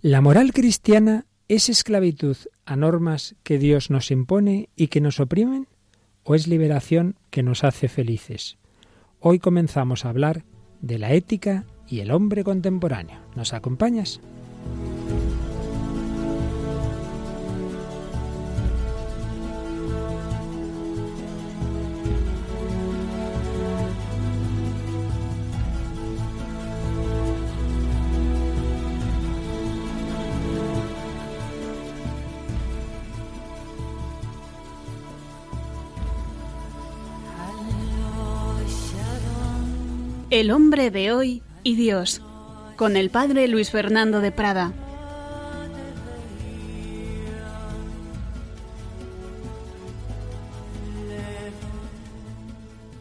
La moral cristiana es esclavitud a normas que Dios nos impone y que nos oprimen o es liberación que nos hace felices. Hoy comenzamos a hablar de la ética y el hombre contemporáneo. ¿Nos acompañas? El hombre de hoy y Dios, con el padre Luis Fernando de Prada.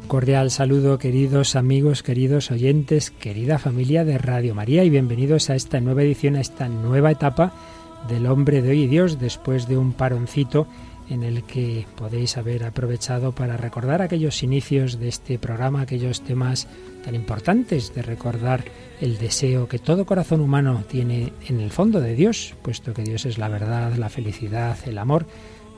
Cordial saludo, queridos amigos, queridos oyentes, querida familia de Radio María y bienvenidos a esta nueva edición, a esta nueva etapa del hombre de hoy y Dios, después de un paroncito en el que podéis haber aprovechado para recordar aquellos inicios de este programa, aquellos temas tan importantes de recordar el deseo que todo corazón humano tiene en el fondo de Dios, puesto que Dios es la verdad, la felicidad, el amor.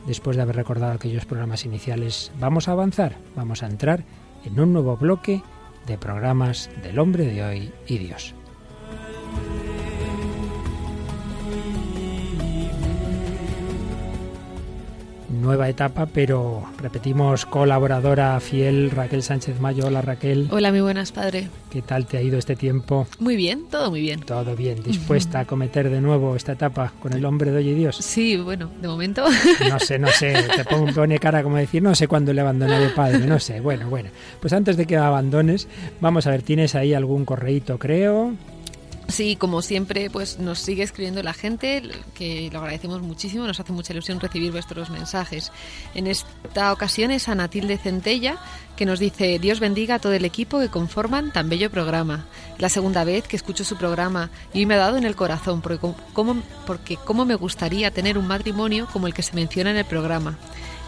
Después de haber recordado aquellos programas iniciales, vamos a avanzar, vamos a entrar en un nuevo bloque de programas del hombre de hoy y Dios. Nueva etapa, pero repetimos, colaboradora fiel Raquel Sánchez Mayo. Hola Raquel. Hola, muy buenas, padre. ¿Qué tal te ha ido este tiempo? Muy bien, todo muy bien. Todo bien, dispuesta a cometer de nuevo esta etapa con el hombre de hoy y Dios. Sí, bueno, de momento. No sé, no sé, te pongo, pone cara como decir, no sé cuándo le abandonaré padre, no sé. Bueno, bueno, pues antes de que abandones, vamos a ver, ¿tienes ahí algún correíto, creo? Sí, como siempre, pues nos sigue escribiendo la gente, que lo agradecemos muchísimo, nos hace mucha ilusión recibir vuestros mensajes. En esta ocasión es Anatilde Centella, que nos dice, Dios bendiga a todo el equipo que conforman tan bello programa. La segunda vez que escucho su programa y me ha dado en el corazón, porque como porque cómo me gustaría tener un matrimonio como el que se menciona en el programa.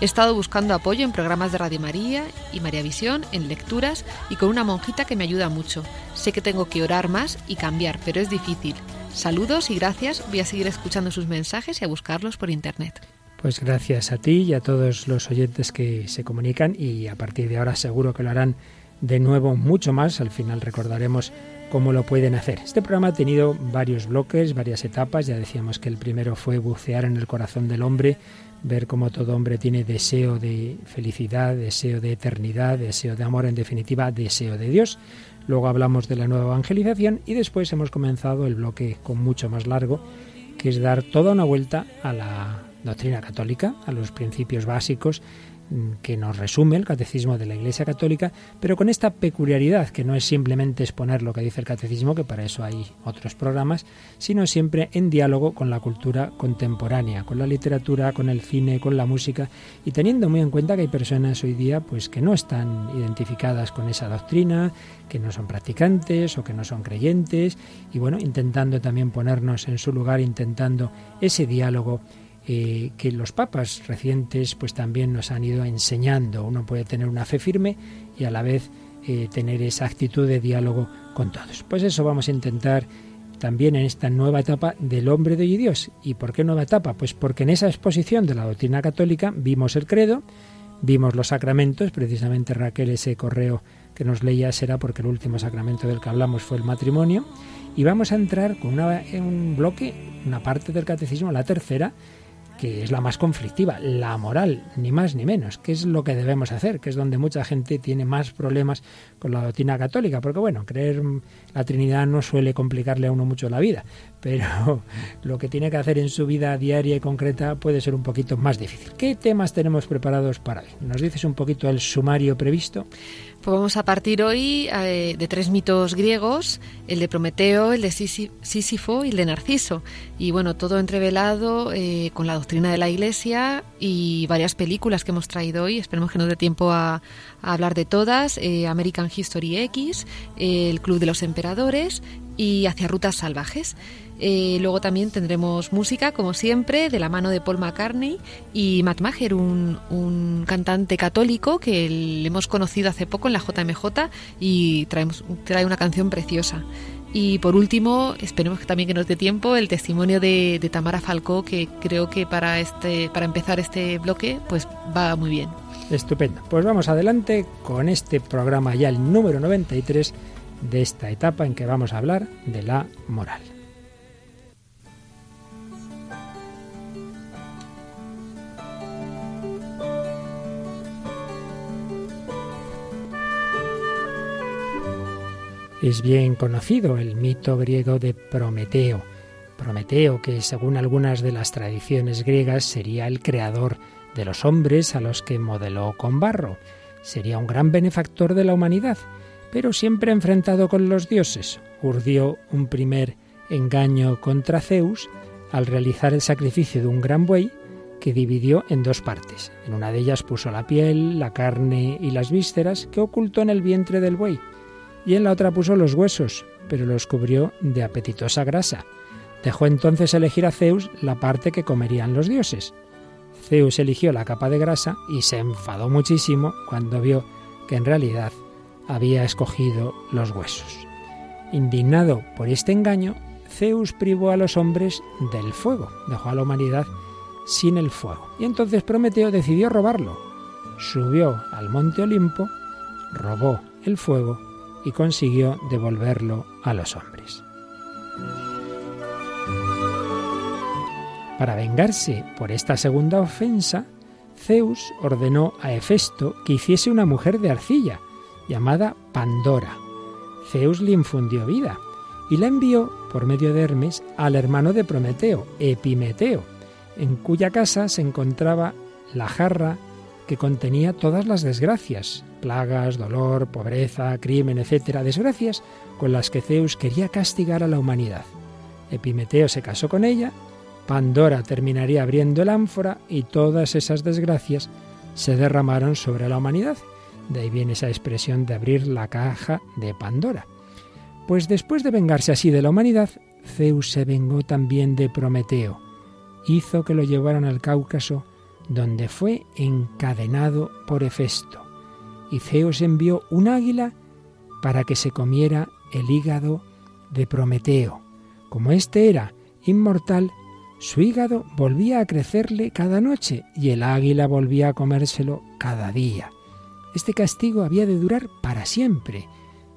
He estado buscando apoyo en programas de Radio María y María Visión, en lecturas y con una monjita que me ayuda mucho. Sé que tengo que orar más y cambiar, pero es difícil. Saludos y gracias. Voy a seguir escuchando sus mensajes y a buscarlos por internet. Pues gracias a ti y a todos los oyentes que se comunican y a partir de ahora seguro que lo harán de nuevo mucho más. Al final recordaremos cómo lo pueden hacer. Este programa ha tenido varios bloques, varias etapas. Ya decíamos que el primero fue bucear en el corazón del hombre, ver cómo todo hombre tiene deseo de felicidad, deseo de eternidad, deseo de amor, en definitiva, deseo de Dios. Luego hablamos de la nueva evangelización y después hemos comenzado el bloque con mucho más largo, que es dar toda una vuelta a la doctrina católica, a los principios básicos que nos resume el catecismo de la Iglesia Católica, pero con esta peculiaridad que no es simplemente exponer lo que dice el catecismo, que para eso hay otros programas, sino siempre en diálogo con la cultura contemporánea, con la literatura, con el cine, con la música y teniendo muy en cuenta que hay personas hoy día pues que no están identificadas con esa doctrina, que no son practicantes o que no son creyentes y bueno, intentando también ponernos en su lugar, intentando ese diálogo que los papas recientes pues también nos han ido enseñando. Uno puede tener una fe firme y a la vez eh, tener esa actitud de diálogo con todos. Pues eso vamos a intentar también en esta nueva etapa del hombre de Dios. ¿Y por qué nueva etapa? Pues porque en esa exposición de la doctrina católica vimos el credo, vimos los sacramentos, precisamente Raquel ese correo que nos leía será porque el último sacramento del que hablamos fue el matrimonio, y vamos a entrar con una, un bloque, una parte del catecismo, la tercera, que es la más conflictiva, la moral, ni más ni menos, que es lo que debemos hacer, que es donde mucha gente tiene más problemas con la doctrina católica, porque bueno, creer la Trinidad no suele complicarle a uno mucho la vida, pero lo que tiene que hacer en su vida diaria y concreta puede ser un poquito más difícil. ¿Qué temas tenemos preparados para hoy? ¿Nos dices un poquito el sumario previsto? Pues vamos a partir hoy eh, de tres mitos griegos, el de Prometeo, el de Sísifo y el de Narciso. Y bueno, todo entrevelado eh, con la doctrina de la Iglesia y varias películas que hemos traído hoy. Esperemos que nos dé tiempo a, hablar de todas. Eh, American History X, El Club de los Emperadores y Hacia Rutas Salvajes. Eh, luego también tendremos música, como siempre, de la mano de Paul McCartney y Matt Maher, un, cantante católico que le hemos conocido hace poco en la JMJ y trae una canción preciosa. Y por último, esperemos que también que nos dé tiempo el testimonio de, de, Tamara Falcó, que creo que para este, para empezar este bloque, pues va muy bien. Estupendo. Pues vamos adelante con este programa ya el número 93 de esta etapa en que vamos a hablar de la moral. Es bien conocido el mito griego de Prometeo. Prometeo, que según algunas de las tradiciones griegas sería el creador de los hombres a los que modeló con barro. Sería un gran benefactor de la humanidad, pero siempre enfrentado con los dioses. Urdió un primer engaño contra Zeus al realizar el sacrificio de un gran buey que dividió en dos partes. En una de ellas puso la piel, la carne y las vísceras que ocultó en el vientre del buey y en la otra puso los huesos, pero los cubrió de apetitosa grasa. Dejó entonces elegir a Zeus la parte que comerían los dioses. Zeus eligió la capa de grasa y se enfadó muchísimo cuando vio que en realidad había escogido los huesos. Indignado por este engaño, Zeus privó a los hombres del fuego, dejó a la humanidad sin el fuego. Y entonces Prometeo decidió robarlo. Subió al monte Olimpo, robó el fuego y consiguió devolverlo a los hombres. Para vengarse por esta segunda ofensa, Zeus ordenó a Hefesto que hiciese una mujer de arcilla, llamada Pandora. Zeus le infundió vida y la envió por medio de Hermes al hermano de Prometeo, Epimeteo, en cuya casa se encontraba la jarra que contenía todas las desgracias, plagas, dolor, pobreza, crimen, etc., desgracias con las que Zeus quería castigar a la humanidad. Epimeteo se casó con ella, Pandora terminaría abriendo el ánfora y todas esas desgracias se derramaron sobre la humanidad. De ahí viene esa expresión de abrir la caja de Pandora. Pues después de vengarse así de la humanidad, Zeus se vengó también de Prometeo. Hizo que lo llevaran al Cáucaso, donde fue encadenado por Hefesto y Zeus envió un águila para que se comiera el hígado de Prometeo. Como éste era inmortal, su hígado volvía a crecerle cada noche y el águila volvía a comérselo cada día. Este castigo había de durar para siempre.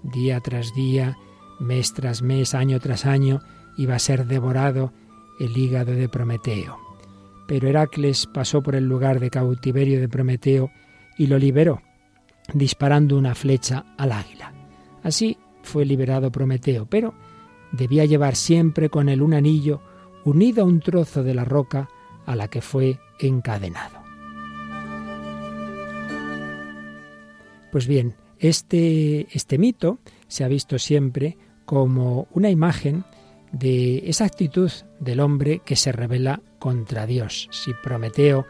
Día tras día, mes tras mes, año tras año, iba a ser devorado el hígado de Prometeo. Pero Heracles pasó por el lugar de cautiverio de Prometeo y lo liberó disparando una flecha al águila. Así fue liberado Prometeo, pero debía llevar siempre con él un anillo unido a un trozo de la roca a la que fue encadenado. Pues bien, este, este mito se ha visto siempre como una imagen de esa actitud del hombre que se revela contra Dios. Si Prometeo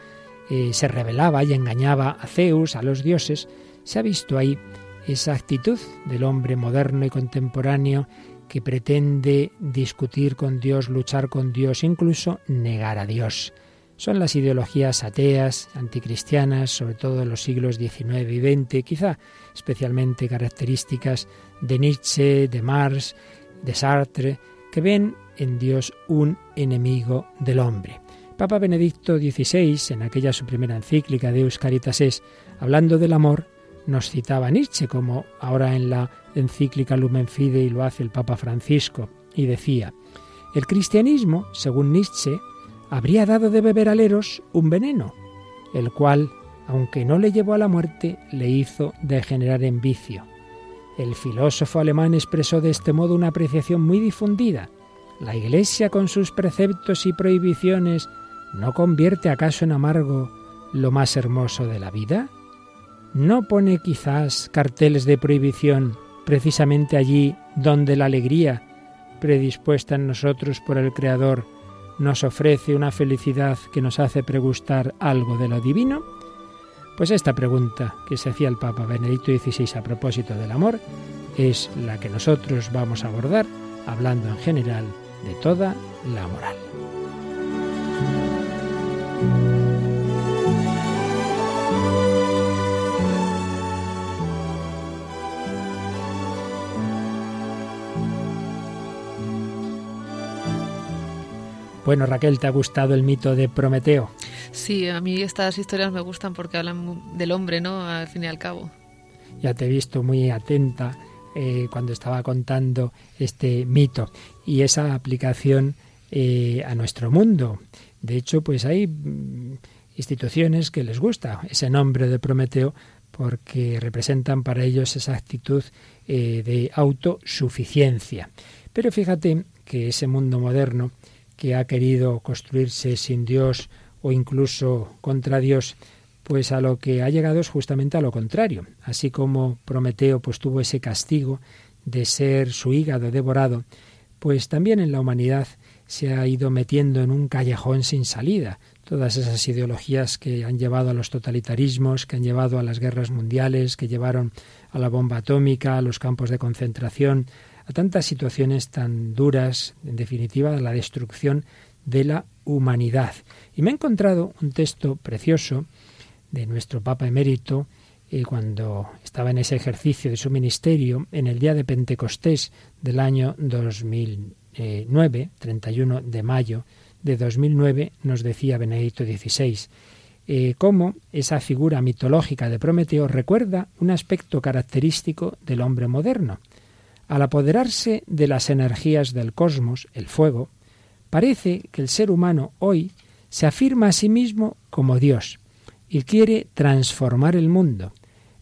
eh, se rebelaba y engañaba a Zeus, a los dioses, se ha visto ahí esa actitud del hombre moderno y contemporáneo que pretende discutir con Dios, luchar con Dios, incluso negar a Dios. Son las ideologías ateas, anticristianas, sobre todo en los siglos XIX y XX, quizá especialmente características de Nietzsche, de Marx, de Sartre, que ven en Dios un enemigo del hombre. Papa Benedicto XVI, en aquella su primera encíclica de Caritas es, hablando del amor, nos citaba Nietzsche, como ahora en la encíclica Lumen Fidei lo hace el Papa Francisco, y decía, el cristianismo, según Nietzsche, habría dado de beber a Leros un veneno, el cual, aunque no le llevó a la muerte, le hizo degenerar en vicio. El filósofo alemán expresó de este modo una apreciación muy difundida. ¿La Iglesia con sus preceptos y prohibiciones no convierte acaso en amargo lo más hermoso de la vida? ¿No pone quizás carteles de prohibición precisamente allí donde la alegría, predispuesta en nosotros por el Creador, nos ofrece una felicidad que nos hace pregustar algo de lo divino? Pues esta pregunta que se hacía el Papa Benedicto XVI a propósito del amor es la que nosotros vamos a abordar hablando en general de toda la moral. Bueno, Raquel, ¿te ha gustado el mito de Prometeo? Sí, a mí estas historias me gustan porque hablan del hombre, ¿no? Al fin y al cabo. Ya te he visto muy atenta eh, cuando estaba contando este mito y esa aplicación eh, a nuestro mundo. De hecho, pues hay mm, instituciones que les gusta ese nombre de Prometeo porque representan para ellos esa actitud eh, de autosuficiencia. Pero fíjate que ese mundo moderno que ha querido construirse sin Dios o incluso contra Dios, pues a lo que ha llegado es justamente a lo contrario. Así como Prometeo pues tuvo ese castigo de ser su hígado devorado, pues también en la humanidad se ha ido metiendo en un callejón sin salida. Todas esas ideologías que han llevado a los totalitarismos, que han llevado a las guerras mundiales, que llevaron a la bomba atómica, a los campos de concentración, a tantas situaciones tan duras, en definitiva, a la destrucción de la humanidad. Y me he encontrado un texto precioso de nuestro Papa emérito, eh, cuando estaba en ese ejercicio de su ministerio, en el día de Pentecostés del año 2009, 31 de mayo de 2009, nos decía Benedicto XVI, eh, cómo esa figura mitológica de Prometeo recuerda un aspecto característico del hombre moderno, al apoderarse de las energías del cosmos, el fuego, parece que el ser humano hoy se afirma a sí mismo como Dios y quiere transformar el mundo,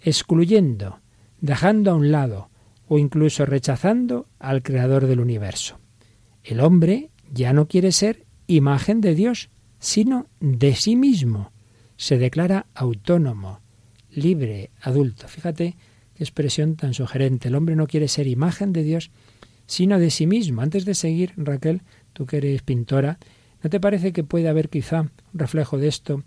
excluyendo, dejando a un lado o incluso rechazando al Creador del universo. El hombre ya no quiere ser imagen de Dios, sino de sí mismo. Se declara autónomo, libre, adulto. Fíjate expresión tan sugerente. El hombre no quiere ser imagen de Dios, sino de sí mismo. Antes de seguir, Raquel, tú que eres pintora, ¿no te parece que puede haber quizá un reflejo de esto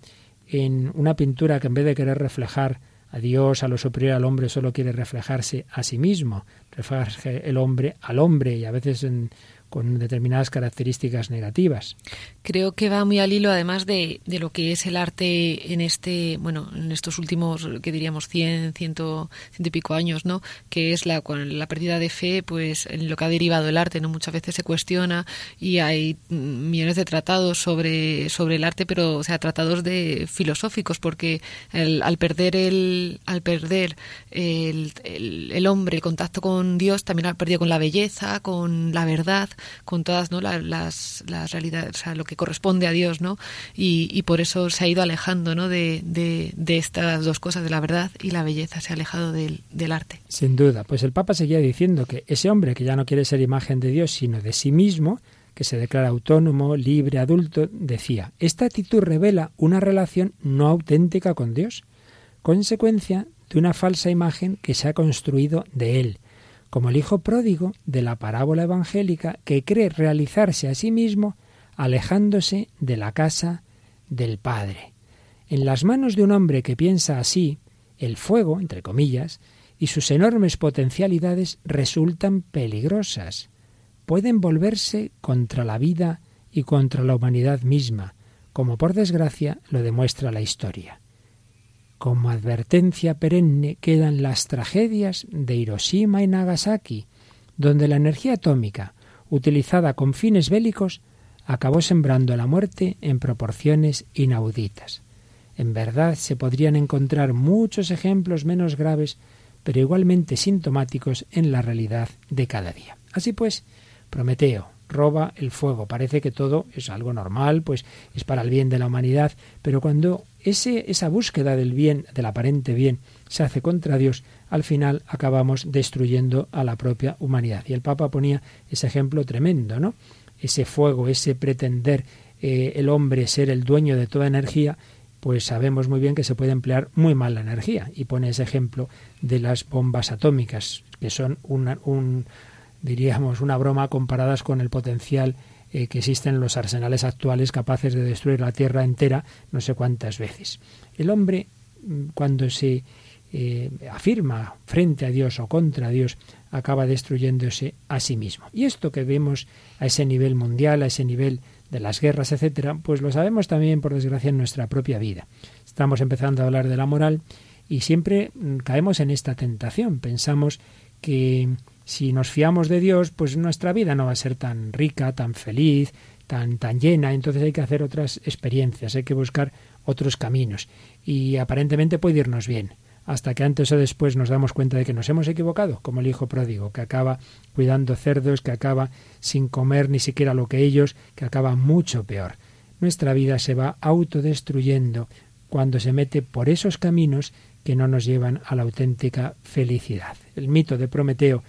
en una pintura que en vez de querer reflejar a Dios, a lo superior al hombre, solo quiere reflejarse a sí mismo, reflejarse el hombre al hombre y a veces en con determinadas características negativas. Creo que va muy al hilo, además de, de, lo que es el arte en este, bueno, en estos últimos, que diríamos, 100, ciento, ciento y pico años, ¿no? Que es la, la pérdida de fe, pues, en lo que ha derivado el arte, ¿no? Muchas veces se cuestiona y hay millones de tratados sobre, sobre el arte, pero, o sea, tratados de filosóficos, porque al perder el, al perder el, el, el hombre el contacto con Dios, también ha perdido con la belleza, con la verdad, con todas las, realidades, o sea, lo que corresponde a Dios, ¿no? Y, por eso se ha ido alejando, ¿no? De, estas dos cosas, de la verdad y la belleza, se ha alejado del, del arte. Sin duda, pues el Papa seguía diciendo que ese hombre que ya no quiere ser imagen de Dios, sino de sí mismo, que se declara autónomo, libre, adulto, decía, esta actitud revela una relación no auténtica con Dios, consecuencia de una falsa imagen que se ha construido de Él, como el hijo pródigo de la parábola evangélica que cree realizarse a sí mismo alejándose de la casa del Padre. En las manos de un hombre que piensa así, el fuego, entre comillas, y sus enormes potencialidades resultan peligrosas. Pueden volverse contra la vida y contra la humanidad misma, como por desgracia lo demuestra la historia. Como advertencia perenne quedan las tragedias de Hiroshima y Nagasaki, donde la energía atómica, utilizada con fines bélicos, acabó sembrando la muerte en proporciones inauditas. En verdad se podrían encontrar muchos ejemplos menos graves, pero igualmente sintomáticos en la realidad de cada día. Así pues, Prometeo, roba el fuego. Parece que todo es algo normal, pues es para el bien de la humanidad, pero cuando ese, esa búsqueda del bien, del aparente bien, se hace contra Dios, al final acabamos destruyendo a la propia humanidad. Y el Papa ponía ese ejemplo tremendo, ¿no? Ese fuego, ese pretender eh, el hombre ser el dueño de toda energía, pues sabemos muy bien que se puede emplear muy mal la energía. Y pone ese ejemplo de las bombas atómicas, que son una, un, diríamos, una broma comparadas con el potencial eh, que existen los arsenales actuales capaces de destruir la Tierra entera no sé cuántas veces. El hombre, mm, cuando se eh, afirma frente a Dios o contra Dios, acaba destruyéndose a sí mismo. Y esto que vemos a ese nivel mundial, a ese nivel de las guerras, etcétera, pues lo sabemos también, por desgracia, en nuestra propia vida. Estamos empezando a hablar de la moral y siempre mm, caemos en esta tentación. Pensamos que si nos fiamos de Dios, pues nuestra vida no va a ser tan rica, tan feliz, tan, tan llena, entonces hay que hacer otras experiencias, hay que buscar otros caminos. Y aparentemente puede irnos bien, hasta que antes o después nos damos cuenta de que nos hemos equivocado, como el hijo pródigo, que acaba cuidando cerdos, que acaba sin comer ni siquiera lo que ellos, que acaba mucho peor. Nuestra vida se va autodestruyendo cuando se mete por esos caminos que no nos llevan a la auténtica felicidad. El mito de Prometeo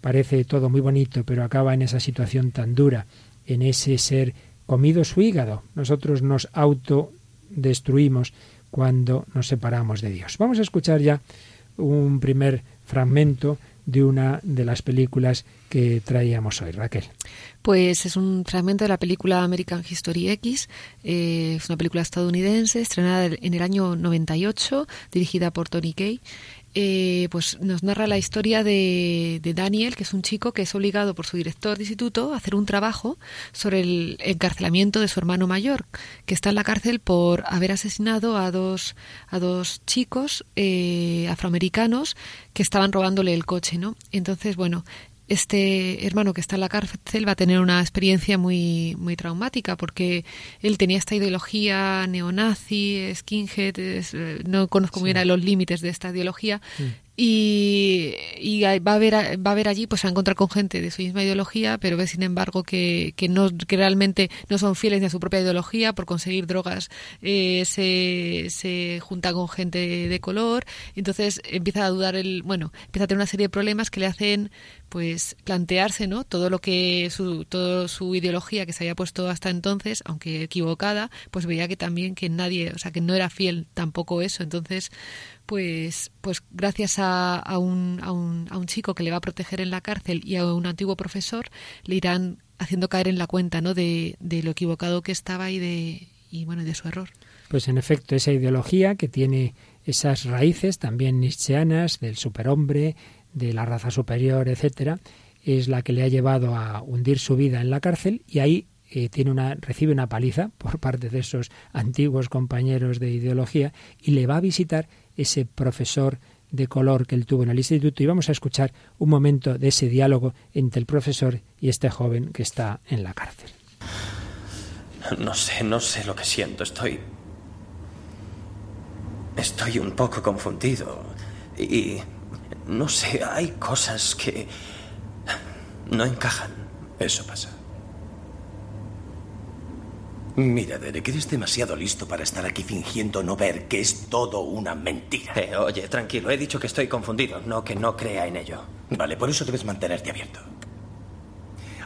parece todo muy bonito, pero acaba en esa situación tan dura, en ese ser comido su hígado. Nosotros nos autodestruimos cuando nos separamos de Dios. Vamos a escuchar ya un primer fragmento de una de las películas que traíamos hoy, Raquel. Pues es un fragmento de la película American History X. Eh, es una película estadounidense estrenada en el año 98, dirigida por Tony Kay. Eh, pues nos narra la historia de, Daniel, que es un chico que es obligado por su director de instituto a hacer un trabajo sobre el encarcelamiento de su hermano mayor, que está en la cárcel por haber asesinado a dos, a dos chicos eh, afroamericanos que estaban robándole el coche, ¿no? Entonces, bueno, este hermano que está en la cárcel va a tener una experiencia muy, muy traumática porque él tenía esta ideología neonazi, skinhead, eh, no conozco muy bien los límites de esta ideología, y, va a ver va a ver allí pues a encontrar con gente de su misma ideología pero ve sin embargo que, que no que realmente no son fieles ni a su propia ideología por conseguir drogas eh, se, se junta con gente de color. Entonces empieza a dudar el bueno empieza a tener una serie de problemas que le hacen pues plantearse no todo lo que su toda su ideología que se había puesto hasta entonces aunque equivocada pues veía que también que nadie o sea que no era fiel tampoco eso. Entonces pues, pues gracias a, un, a, un, a un chico que le va a proteger en la cárcel y a un antiguo profesor, le irán haciendo caer en la cuenta ¿no? de, de lo equivocado que estaba y de, y bueno, de su error. Pues en efecto, esa ideología que tiene esas raíces también nietzscheanas del superhombre, de la raza superior, etcétera, es la que le ha llevado a hundir su vida en la cárcel y ahí eh, tiene una, recibe una paliza por parte de esos antiguos compañeros de ideología y le va a visitar ese profesor de color que él tuvo en el instituto y vamos a escuchar un momento de ese diálogo entre el profesor y este joven que está en la cárcel. No sé, no sé lo que siento. Estoy... Estoy un poco confundido. Y... No sé, hay cosas que... No encajan. Eso pasa. Mira, Derek, eres demasiado listo para estar aquí fingiendo no ver que es todo una mentira. Eh, oye, tranquilo, he dicho que estoy confundido, no que no crea en ello. Vale, por eso debes mantenerte abierto.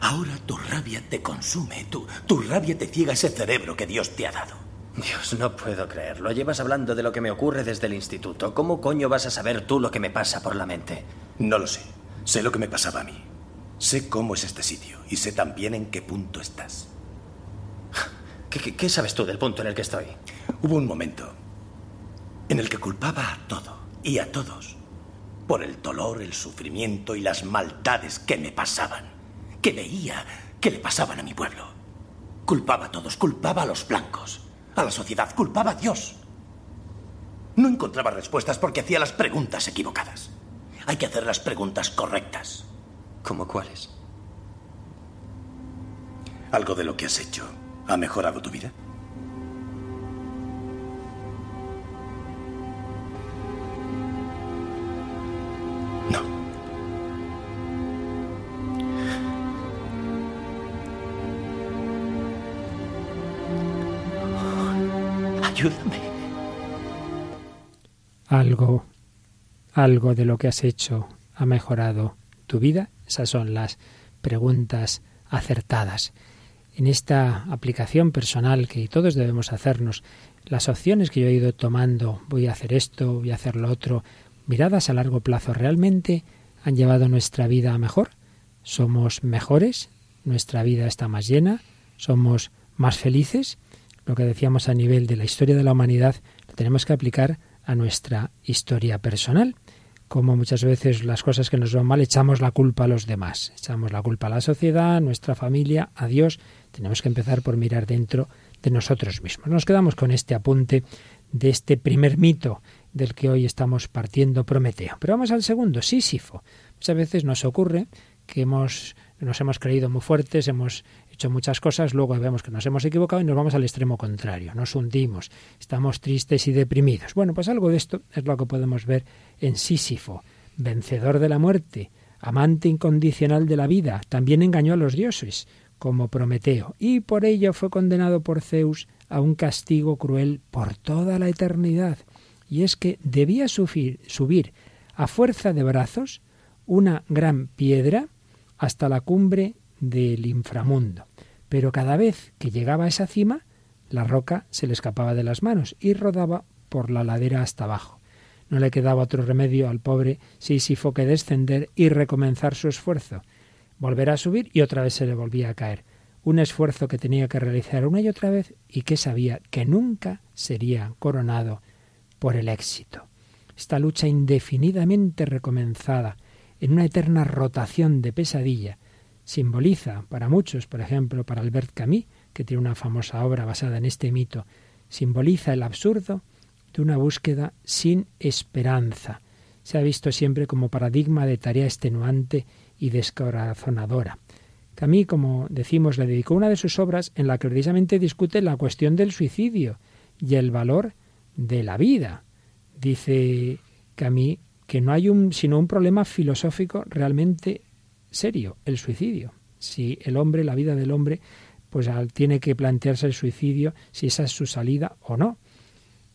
Ahora tu rabia te consume, tu, tu rabia te ciega ese cerebro que Dios te ha dado. Dios, no puedo creerlo. Llevas hablando de lo que me ocurre desde el instituto. ¿Cómo coño vas a saber tú lo que me pasa por la mente? No lo sé. Sé lo que me pasaba a mí. Sé cómo es este sitio y sé también en qué punto estás. ¿Qué, sabes tú del punto en el que estoy? Hubo un momento en el que culpaba a todo y a todos por el dolor, el sufrimiento y las maldades que me pasaban, que veía que le pasaban a mi pueblo. Culpaba a todos, culpaba a los blancos, a la sociedad, culpaba a Dios. No encontraba respuestas porque hacía las preguntas equivocadas. Hay que hacer las preguntas correctas. ¿Cómo cuáles? Algo de lo que has hecho ¿Ha mejorado tu vida? No. Ayúdame. Algo, algo de lo que has hecho ha mejorado tu vida. Esas son las preguntas acertadas en esta aplicación personal que todos debemos hacernos, las opciones que yo he ido tomando, voy a hacer esto, voy a hacer lo otro, miradas a largo plazo, ¿realmente han llevado nuestra vida a mejor? ¿Somos mejores? ¿Nuestra vida está más llena? ¿Somos más felices? Lo que decíamos a nivel de la historia de la humanidad lo tenemos que aplicar a nuestra historia personal como muchas veces las cosas que nos van mal echamos la culpa a los demás, echamos la culpa a la sociedad, a nuestra familia, a Dios. Tenemos que empezar por mirar dentro de nosotros mismos. Nos quedamos con este apunte de este primer mito del que hoy estamos partiendo Prometeo. Pero vamos al segundo, Sísifo. Muchas veces nos ocurre que hemos, nos hemos creído muy fuertes, hemos hecho muchas cosas, luego vemos que nos hemos equivocado y nos vamos al extremo contrario, nos hundimos, estamos tristes y deprimidos. Bueno, pues algo de esto es lo que podemos ver en Sísifo, vencedor de la muerte, amante incondicional de la vida, también engañó a los dioses, como Prometeo, y por ello fue condenado por Zeus a un castigo cruel por toda la eternidad. Y es que debía subir, subir a fuerza de brazos una gran piedra hasta la cumbre del inframundo. Pero cada vez que llegaba a esa cima, la roca se le escapaba de las manos y rodaba por la ladera hasta abajo. No le quedaba otro remedio al pobre Sísifo que descender y recomenzar su esfuerzo. Volver a subir y otra vez se le volvía a caer. Un esfuerzo que tenía que realizar una y otra vez y que sabía que nunca sería coronado por el éxito. Esta lucha indefinidamente recomenzada, en una eterna rotación de pesadilla, simboliza para muchos, por ejemplo, para Albert Camus, que tiene una famosa obra basada en este mito, simboliza el absurdo de una búsqueda sin esperanza. Se ha visto siempre como paradigma de tarea extenuante y descorazonadora. Camus, como decimos, le dedicó una de sus obras en la que precisamente discute la cuestión del suicidio y el valor de la vida. Dice Camus que no hay un, sino un problema filosófico realmente serio, el suicidio. Si el hombre, la vida del hombre, pues tiene que plantearse el suicidio, si esa es su salida o no.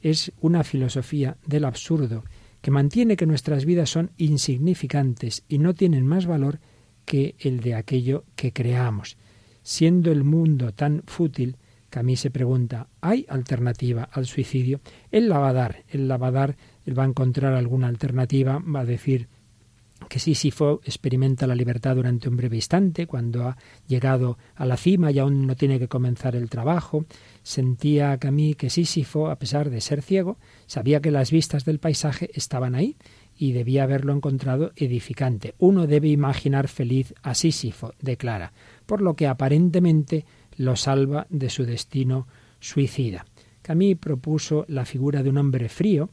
Es una filosofía del absurdo que mantiene que nuestras vidas son insignificantes y no tienen más valor que el de aquello que creamos. Siendo el mundo tan fútil, mí se pregunta, ¿hay alternativa al suicidio? Él la va a dar, él la va a dar, él va a encontrar alguna alternativa, va a decir que Sísifo experimenta la libertad durante un breve instante, cuando ha llegado a la cima y aún no tiene que comenzar el trabajo. Sentía Camille que Sísifo, a pesar de ser ciego, sabía que las vistas del paisaje estaban ahí y debía haberlo encontrado edificante. Uno debe imaginar feliz a Sísifo, declara, por lo que aparentemente lo salva de su destino suicida. Camille propuso la figura de un hombre frío,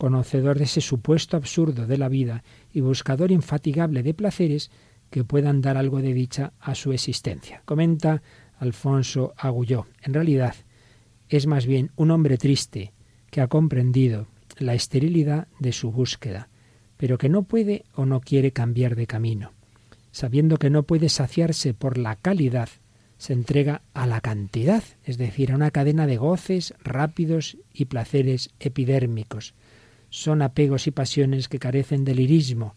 conocedor de ese supuesto absurdo de la vida y buscador infatigable de placeres que puedan dar algo de dicha a su existencia. Comenta Alfonso Agulló. En realidad, es más bien un hombre triste que ha comprendido la esterilidad de su búsqueda, pero que no puede o no quiere cambiar de camino. Sabiendo que no puede saciarse por la calidad, se entrega a la cantidad, es decir, a una cadena de goces rápidos y placeres epidérmicos, son apegos y pasiones que carecen del lirismo,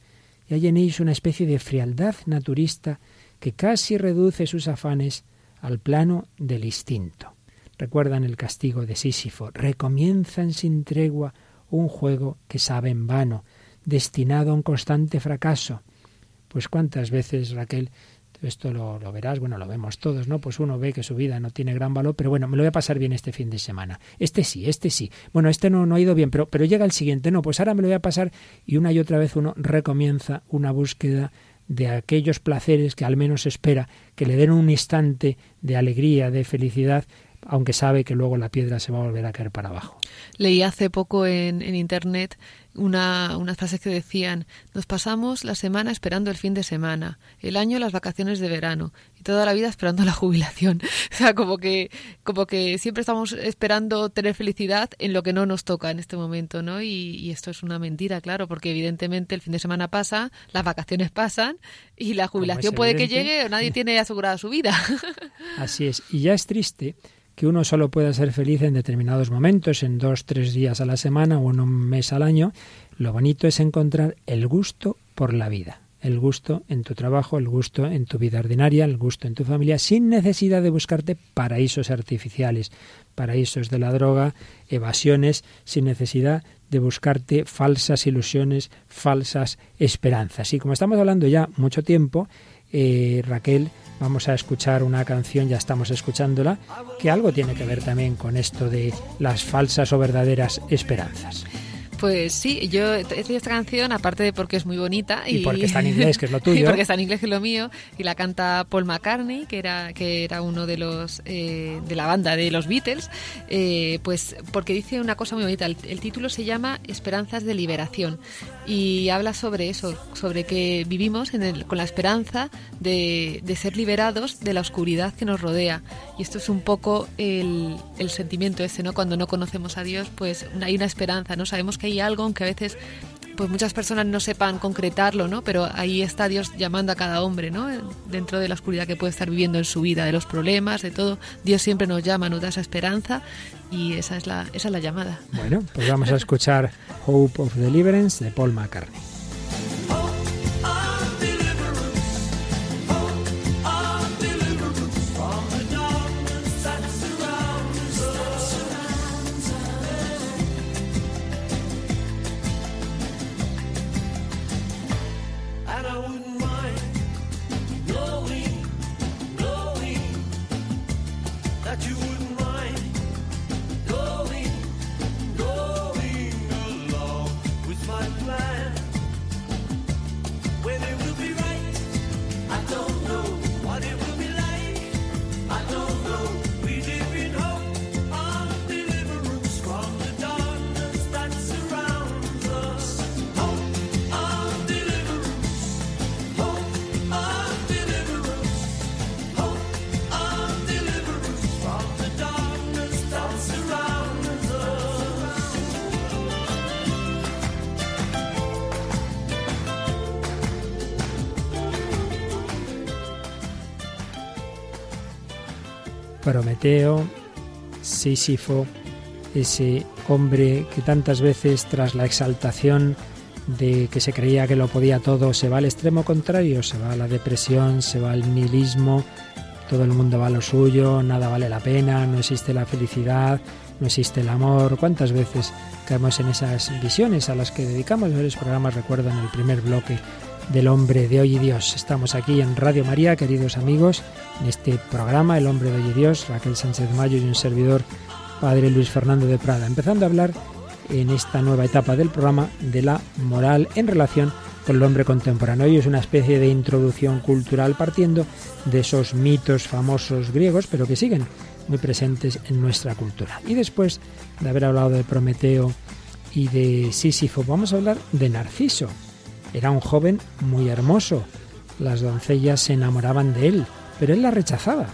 y hay en ellos una especie de frialdad naturista que casi reduce sus afanes al plano del instinto. Recuerdan el castigo de Sísifo, recomienzan sin tregua un juego que sabe en vano, destinado a un constante fracaso. Pues cuántas veces, Raquel, esto lo, verás, bueno, lo vemos todos, ¿no? Pues uno ve que su vida no tiene gran valor, pero bueno, me lo voy a pasar bien este fin de semana. Este sí, este sí. Bueno, este no, no ha ido bien, pero, pero llega el siguiente, no, pues ahora me lo voy a pasar y una y otra vez uno recomienza una búsqueda de aquellos placeres que al menos espera que le den un instante de alegría, de felicidad, aunque sabe que luego la piedra se va a volver a caer para abajo. Leí hace poco en, en Internet una, unas frases que decían, nos pasamos la semana esperando el fin de semana, el año las vacaciones de verano y toda la vida esperando la jubilación. O sea, como que, como que siempre estamos esperando tener felicidad en lo que no nos toca en este momento, ¿no? Y, esto es una mentira, claro, porque evidentemente el fin de semana pasa, las vacaciones pasan y la jubilación puede que llegue o nadie tiene asegurada su vida. Así es. Y ya es triste que uno solo pueda ser feliz en determinados momentos, en dos, tres días a la semana o en un mes al año. Lo bonito es encontrar el gusto por la vida, el gusto en tu trabajo, el gusto en tu vida ordinaria, el gusto en tu familia, sin necesidad de buscarte paraísos artificiales, paraísos de la droga, evasiones, sin necesidad de buscarte falsas ilusiones, falsas esperanzas. Y como estamos hablando ya mucho tiempo, eh, Raquel, Vamos a escuchar una canción, ya estamos escuchándola, que algo tiene que ver también con esto de las falsas o verdaderas esperanzas. Pues sí, yo he esta canción, aparte de porque es muy bonita. Y, porque está en inglés, que es lo tuyo. y porque está en inglés, que es lo mío. Y la canta Paul McCartney, que era, que era uno de los eh, de la banda de los Beatles. Eh, pues porque dice una cosa muy bonita. El, título se llama Esperanzas de Liberación. Y habla sobre eso, sobre que vivimos en el, con la esperanza de, de, ser liberados de la oscuridad que nos rodea. Y esto es un poco el, el sentimiento ese, ¿no? Cuando no conocemos a Dios, pues hay una esperanza, ¿no? Sabemos que hay algo, aunque a veces pues muchas personas no sepan concretarlo, ¿no? Pero ahí está Dios llamando a cada hombre, ¿no? Dentro de la oscuridad que puede estar viviendo en su vida, de los problemas, de todo, Dios siempre nos llama, nos da esa esperanza y esa es la, esa es la llamada. Bueno, pues vamos a escuchar Hope of Deliverance de Paul McCartney. Prometeo, Sísifo, ese hombre que tantas veces tras la exaltación de que se creía que lo podía todo, se va al extremo contrario, se va a la depresión, se va al nihilismo, todo el mundo va a lo suyo, nada vale la pena, no existe la felicidad, no existe el amor. ¿Cuántas veces caemos en esas visiones a las que dedicamos varios programas, recuerdo en el primer bloque del hombre de hoy y Dios? Estamos aquí en Radio María, queridos amigos, en este programa El hombre de hoy y Dios, Raquel Sánchez Mayo y un servidor, Padre Luis Fernando de Prada, empezando a hablar en esta nueva etapa del programa de la moral en relación con el hombre contemporáneo. Hoy es una especie de introducción cultural partiendo de esos mitos famosos griegos, pero que siguen muy presentes en nuestra cultura. Y después de haber hablado de Prometeo y de Sísifo, vamos a hablar de Narciso. Era un joven muy hermoso. Las doncellas se enamoraban de él pero él la rechazaba.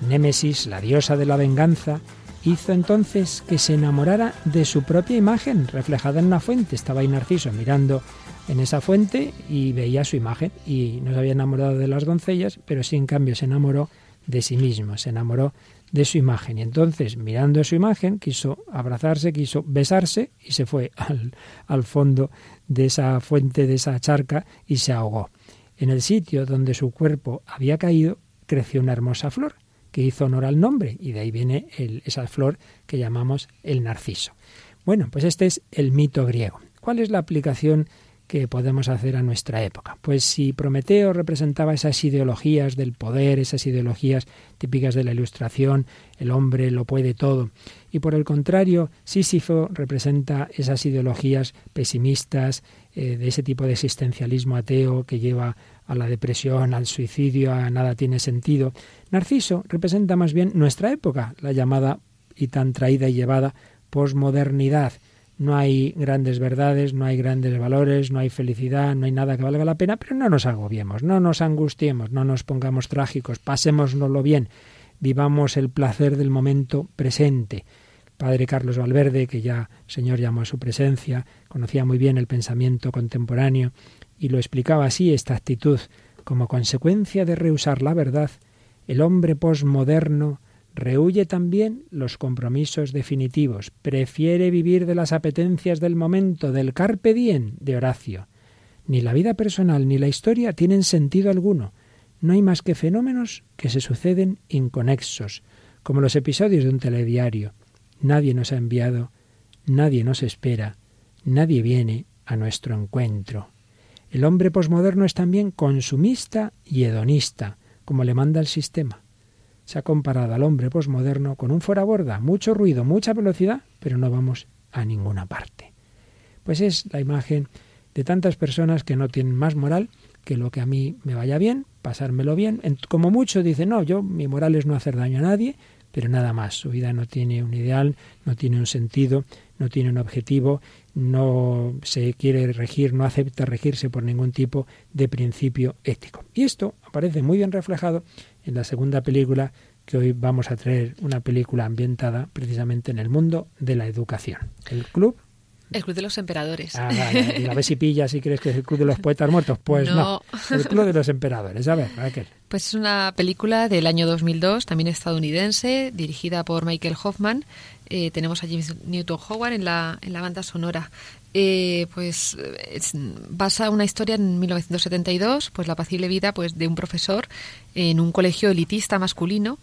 Némesis, la diosa de la venganza, hizo entonces que se enamorara de su propia imagen reflejada en una fuente. Estaba ahí Narciso mirando en esa fuente y veía su imagen y no se había enamorado de las doncellas, pero sí en cambio se enamoró de sí mismo, se enamoró de su imagen. Y entonces, mirando su imagen, quiso abrazarse, quiso besarse y se fue al, al fondo de esa fuente, de esa charca y se ahogó. En el sitio donde su cuerpo había caído creció una hermosa flor que hizo honor al nombre y de ahí viene esa flor que llamamos el narciso. Bueno, pues este es el mito griego. ¿Cuál es la aplicación que podemos hacer a nuestra época? Pues si Prometeo representaba esas ideologías del poder, esas ideologías típicas de la ilustración, el hombre lo puede todo, y por el contrario, Sísifo representa esas ideologías pesimistas, eh, de ese tipo de existencialismo ateo que lleva a la depresión, al suicidio, a nada tiene sentido. Narciso representa más bien nuestra época, la llamada y tan traída y llevada posmodernidad. No hay grandes verdades, no hay grandes valores, no hay felicidad, no hay nada que valga la pena, pero no nos agobiemos, no nos angustiemos, no nos pongamos trágicos, pasémoslo bien, vivamos el placer del momento presente. Padre Carlos Valverde, que ya el Señor llamó a su presencia, conocía muy bien el pensamiento contemporáneo y lo explicaba así esta actitud. Como consecuencia de rehusar la verdad, el hombre posmoderno rehuye también los compromisos definitivos, prefiere vivir de las apetencias del momento, del carpe diem de Horacio. Ni la vida personal ni la historia tienen sentido alguno. No hay más que fenómenos que se suceden inconexos, como los episodios de un telediario. Nadie nos ha enviado, nadie nos espera, nadie viene a nuestro encuentro. El hombre posmoderno es también consumista y hedonista, como le manda el sistema. Se ha comparado al hombre posmoderno con un fuera borda, mucho ruido, mucha velocidad, pero no vamos a ninguna parte. Pues es la imagen de tantas personas que no tienen más moral que lo que a mí me vaya bien, pasármelo bien. Como mucho dice, no, yo mi moral es no hacer daño a nadie, pero nada más. Su vida no tiene un ideal, no tiene un sentido, no tiene un objetivo, no se quiere regir, no acepta regirse por ningún tipo de principio ético. Y esto aparece muy bien reflejado en la segunda película que hoy vamos a traer, una película ambientada precisamente en el mundo de la educación. El club el Club de los Emperadores. Ah, vale. a ver si pillas si crees que es el Club de los Poetas Muertos. Pues no. El Club de los Emperadores. A ver, qué? Pues es una película del año 2002, también estadounidense, dirigida por Michael Hoffman. Eh, tenemos a James Newton Howard en la, en la banda sonora. Eh, pues es, basa una historia en 1972, pues la apacible vida pues de un profesor en un colegio elitista masculino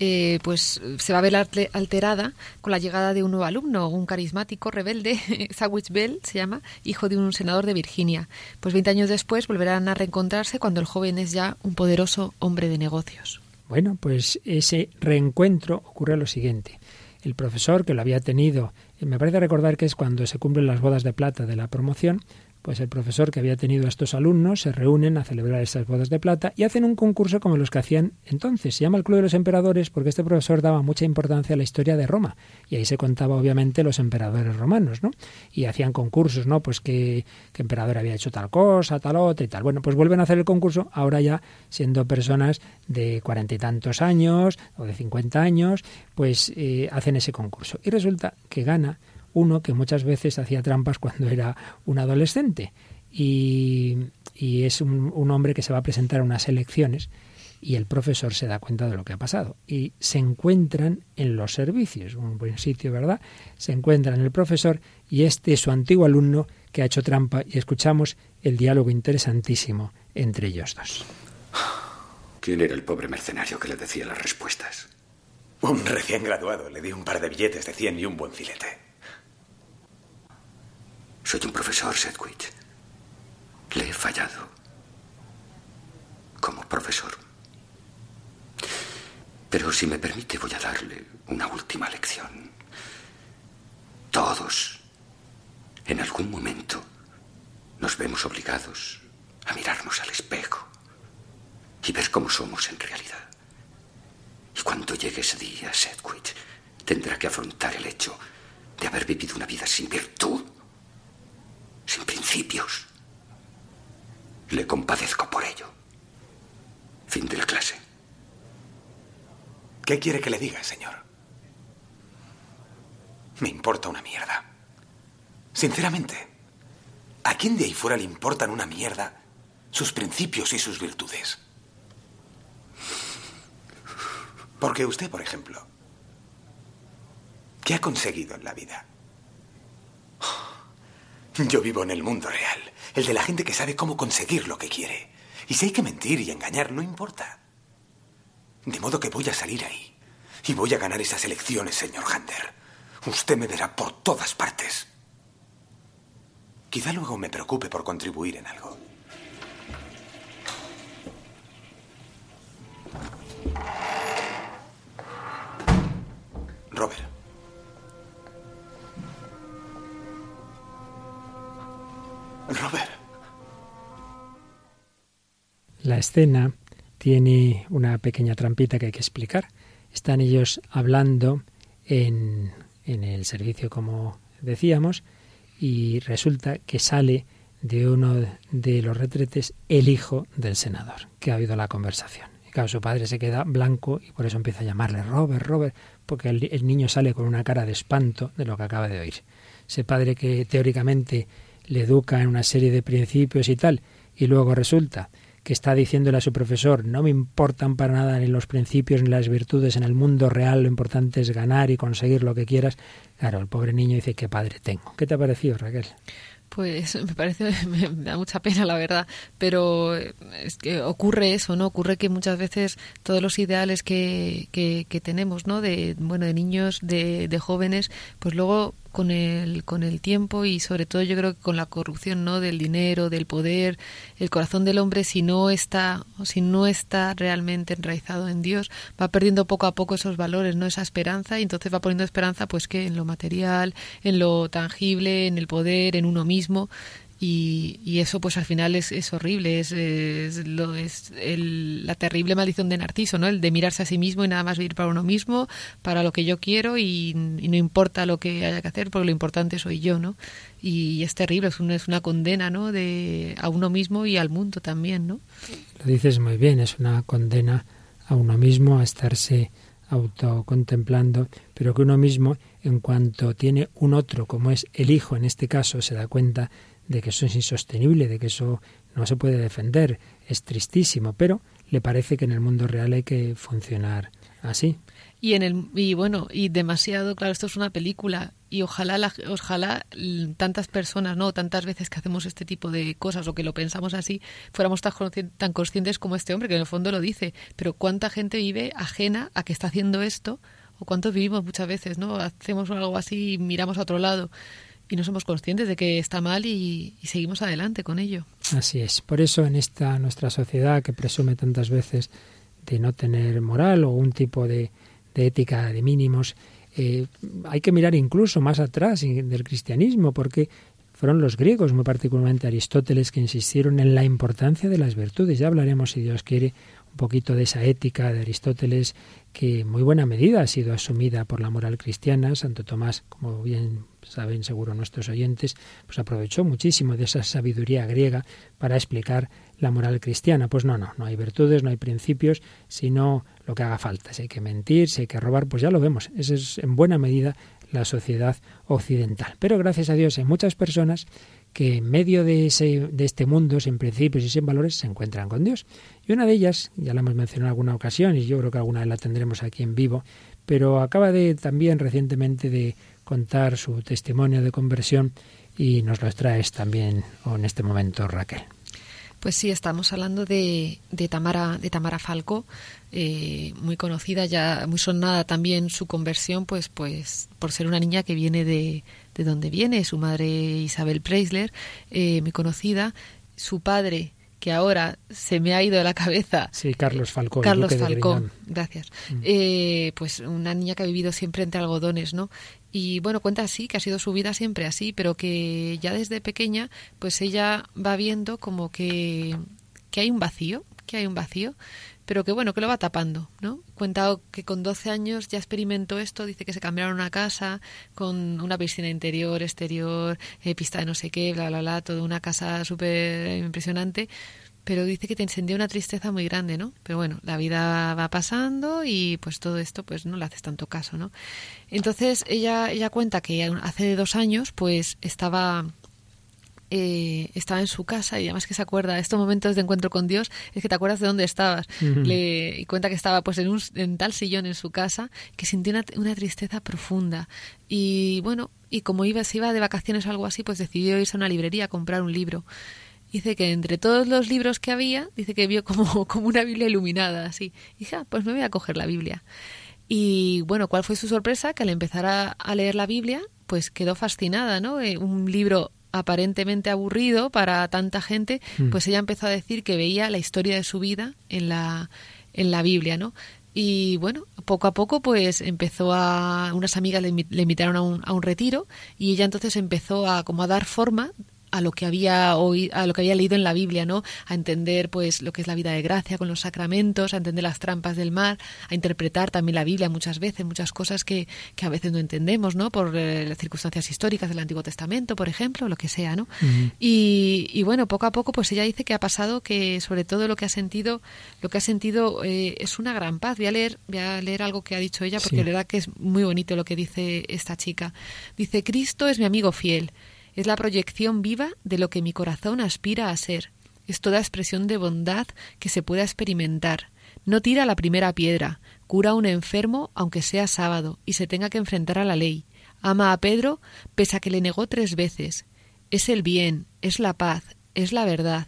eh, pues se va a ver alterada con la llegada de un nuevo alumno, un carismático rebelde, Sandwich Bell se llama, hijo de un senador de Virginia. Pues 20 años después volverán a reencontrarse cuando el joven es ya un poderoso hombre de negocios. Bueno, pues ese reencuentro ocurre lo siguiente. El profesor que lo había tenido, me parece recordar que es cuando se cumplen las bodas de plata de la promoción, pues el profesor que había tenido a estos alumnos se reúnen a celebrar estas bodas de plata y hacen un concurso como los que hacían entonces. Se llama el Club de los Emperadores porque este profesor daba mucha importancia a la historia de Roma y ahí se contaba obviamente los emperadores romanos, ¿no? Y hacían concursos, ¿no? Pues que, emperador había hecho tal cosa, tal otra y tal. Bueno, pues vuelven a hacer el concurso ahora ya siendo personas de cuarenta y tantos años o de cincuenta años, pues eh, hacen ese concurso. Y resulta que gana uno que muchas veces hacía trampas cuando era un adolescente y, es un, un, hombre que se va a presentar a unas elecciones y el profesor se da cuenta de lo que ha pasado y se encuentran en los servicios, un buen sitio, ¿verdad? Se encuentran el profesor y este es su antiguo alumno que ha hecho trampa y escuchamos el diálogo interesantísimo entre ellos dos. ¿Quién era el pobre mercenario que le decía las respuestas? Un recién graduado. Le di un par de billetes de 100 y un buen filete. Soy un profesor, Sedgwick. Le he fallado. Como profesor. Pero si me permite, voy a darle una última lección. Todos, en algún momento, nos vemos obligados a mirarnos al espejo y ver cómo somos en realidad. Y cuando llegue ese día, Sedgwick tendrá que afrontar el hecho de haber vivido una vida sin virtud principios. Le compadezco por ello. Fin de la clase. ¿Qué quiere que le diga, señor? Me importa una mierda. Sinceramente, ¿a quién de ahí fuera le importan una mierda sus principios y sus virtudes? Porque usted, por ejemplo, ¿qué ha conseguido en la vida? Yo vivo en el mundo real, el de la gente que sabe cómo conseguir lo que quiere. Y si hay que mentir y engañar, no importa. De modo que voy a salir ahí. Y voy a ganar esas elecciones, señor Hunter. Usted me verá por todas partes. Quizá luego me preocupe por contribuir en algo. Robert. Robert. La escena tiene una pequeña trampita que hay que explicar. Están ellos hablando en, en el servicio, como decíamos, y resulta que sale de uno de los retretes el hijo del senador, que ha oído la conversación. Y claro, su padre se queda blanco y por eso empieza a llamarle Robert, Robert, porque el, el niño sale con una cara de espanto de lo que acaba de oír. Ese padre que teóricamente le educa en una serie de principios y tal, y luego resulta que está diciéndole a su profesor, no me importan para nada ni los principios ni las virtudes en el mundo real, lo importante es ganar y conseguir lo que quieras. Claro, el pobre niño dice, qué padre tengo. ¿Qué te ha parecido, Raquel? Pues me parece, me da mucha pena la verdad, pero es que ocurre eso, ¿no? Ocurre que muchas veces todos los ideales que, que, tenemos, ¿no? De, bueno, de niños, de, de jóvenes, pues luego con el, con el tiempo y sobre todo yo creo que con la corrupción ¿no? del dinero, del poder, el corazón del hombre si no está, si no está realmente enraizado en Dios, va perdiendo poco a poco esos valores, ¿no? esa esperanza, y entonces va poniendo esperanza pues que en lo material, en lo tangible, en el poder, en uno mismo, y, y, eso pues al final es, es horrible, es, es, lo, es el, la terrible maldición de Narciso, ¿no? El de mirarse a sí mismo y nada más vivir para uno mismo, para lo que yo quiero y, y no importa lo que haya que hacer porque lo importante soy yo, ¿no? Y, es terrible, es una, es una condena, ¿no? De, a uno mismo y al mundo también, ¿no? Lo dices muy bien, es una condena a uno mismo a estarse autocontemplando, pero que uno mismo, en cuanto tiene un otro, como es el hijo en este caso, se da cuenta de que eso es insostenible, de que eso no se puede defender. Es tristísimo, pero le parece que en el mundo real hay que funcionar así. Y en el y bueno, y demasiado, claro, esto es una película y ojalá la, ojalá tantas personas, no, tantas veces que hacemos este tipo de cosas o que lo pensamos así, fuéramos tan, tan conscientes como este hombre que en el fondo lo dice, pero cuánta gente vive ajena a que está haciendo esto o cuántos vivimos muchas veces, ¿no? Hacemos algo así y miramos a otro lado y no somos conscientes de que está mal y, seguimos adelante con ello. Así es. Por eso en esta nuestra sociedad que presume tantas veces de no tener moral o un tipo de, de ética de mínimos, eh, hay que mirar incluso más atrás del cristianismo, porque fueron los griegos, muy particularmente Aristóteles, que insistieron en la importancia de las virtudes. Ya hablaremos, si Dios quiere, un poquito de esa ética de Aristóteles que en muy buena medida ha sido asumida por la moral cristiana. Santo Tomás, como bien saben seguro nuestros oyentes, pues aprovechó muchísimo de esa sabiduría griega para explicar la moral cristiana. Pues no, no, no hay virtudes, no hay principios, sino lo que haga falta. Si hay que mentir, si hay que robar, pues ya lo vemos. Esa es en buena medida la sociedad occidental. Pero gracias a Dios hay muchas personas que en medio de, ese, de este mundo, sin principios y sin valores, se encuentran con Dios. Y una de ellas, ya la hemos mencionado en alguna ocasión, y yo creo que alguna vez la tendremos aquí en vivo, pero acaba de también recientemente de contar su testimonio de conversión y nos lo traes también en este momento, Raquel. Pues sí, estamos hablando de, de Tamara, de Tamara Falco, eh, muy conocida, ya muy sonada también su conversión, pues, pues por ser una niña que viene de, de donde viene, su madre Isabel Preisler, eh, muy conocida, su padre que ahora se me ha ido de la cabeza. Sí, Carlos Falcón. Carlos Falcón, gracias. Mm. Eh, pues una niña que ha vivido siempre entre algodones, ¿no? Y bueno, cuenta así, que ha sido su vida siempre así, pero que ya desde pequeña, pues ella va viendo como que, que hay un vacío, que hay un vacío, pero que bueno, que lo va tapando, ¿no? Cuenta que con 12 años ya experimentó esto, dice que se cambiaron una casa con una piscina interior, exterior, eh, pista de no sé qué, bla, bla, bla, toda una casa súper impresionante, pero dice que te encendía una tristeza muy grande, ¿no? Pero bueno, la vida va pasando y pues todo esto pues no le haces tanto caso, ¿no? Entonces ella, ella cuenta que hace dos años pues estaba eh, estaba en su casa y además que se acuerda de estos momentos de encuentro con Dios es que te acuerdas de dónde estabas. Le, y cuenta que estaba pues en, un, en tal sillón en su casa que sintió una, una, tristeza profunda. Y bueno y como iba se iba de vacaciones o algo así pues decidió irse a una librería a comprar un libro. Dice que entre todos los libros que había dice que vio como, como una Biblia iluminada así. Ah, pues me voy a coger la Biblia. Y bueno, ¿cuál fue su sorpresa? Que al empezar a, a leer la Biblia, pues quedó fascinada, ¿no? Eh, un libro aparentemente aburrido para tanta gente, mm. pues ella empezó a decir que veía la historia de su vida en la, en la Biblia, ¿no? Y bueno, poco a poco pues empezó a... unas amigas le, le invitaron a un, a un retiro y ella entonces empezó a como a dar forma a lo que había a lo que había leído en la Biblia, ¿no? A entender pues lo que es la vida de gracia con los sacramentos, a entender las trampas del mar, a interpretar también la Biblia muchas veces, muchas cosas que, que a veces no entendemos, ¿no? Por eh, las circunstancias históricas del Antiguo Testamento, por ejemplo, lo que sea, ¿no? y, y, bueno, poco a poco pues ella dice que ha pasado que sobre todo lo que ha sentido, lo que ha sentido eh, es una gran paz. Voy a leer, voy a leer algo que ha dicho ella porque sí. la verdad que es muy bonito lo que dice esta chica. Dice, Cristo es mi amigo fiel es la proyección viva de lo que mi corazón aspira a ser. Es toda expresión de bondad que se pueda experimentar. No tira la primera piedra, cura a un enfermo aunque sea sábado y se tenga que enfrentar a la ley. Ama a Pedro pese a que le negó tres veces. Es el bien, es la paz, es la verdad.